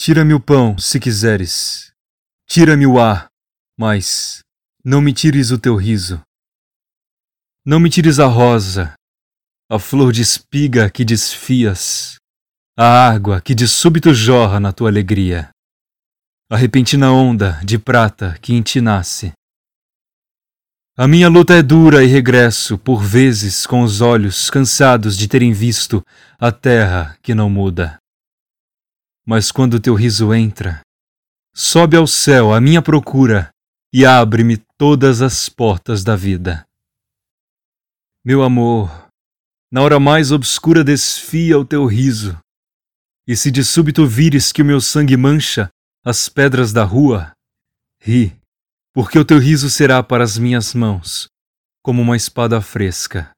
Tira-me o pão, se quiseres. Tira-me o ar, mas não me tires o teu riso. Não me tires a rosa, a flor de espiga que desfias, a água que de súbito jorra na tua alegria, a repentina onda de prata que em ti nasce. A minha luta é dura e regresso, por vezes, com os olhos cansados de terem visto a terra que não muda. Mas quando teu riso entra, sobe ao céu a minha procura e abre-me todas as portas da vida. Meu amor, na hora mais obscura desfia o teu riso, e se de súbito vires que o meu sangue mancha as pedras da rua, ri, porque o teu riso será para as minhas mãos como uma espada fresca.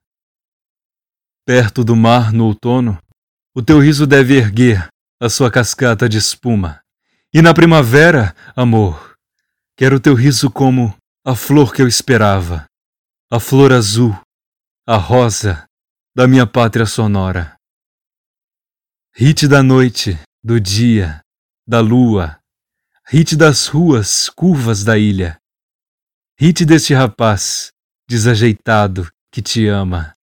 Perto do mar no outono, o teu riso deve erguer a sua cascata de espuma. E na primavera, amor, quero teu riso como a flor que eu esperava, a flor azul, a rosa da minha pátria sonora. Hit da noite, do dia, da lua, hit das ruas curvas da ilha, hit deste rapaz desajeitado que te ama.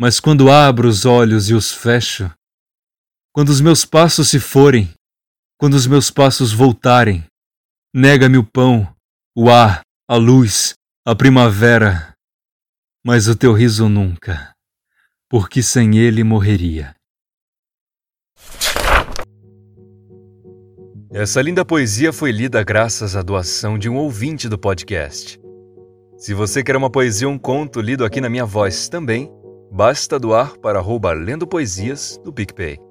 Mas quando abro os olhos e os fecho, quando os meus passos se forem, quando os meus passos voltarem, nega-me o pão, o ar, a luz, a primavera, mas o teu riso nunca, porque sem ele morreria. Essa linda poesia foi lida graças à doação de um ouvinte do podcast. Se você quer uma poesia ou um conto lido aqui na minha voz também, basta doar para arroba Lendo Poesias do PicPay.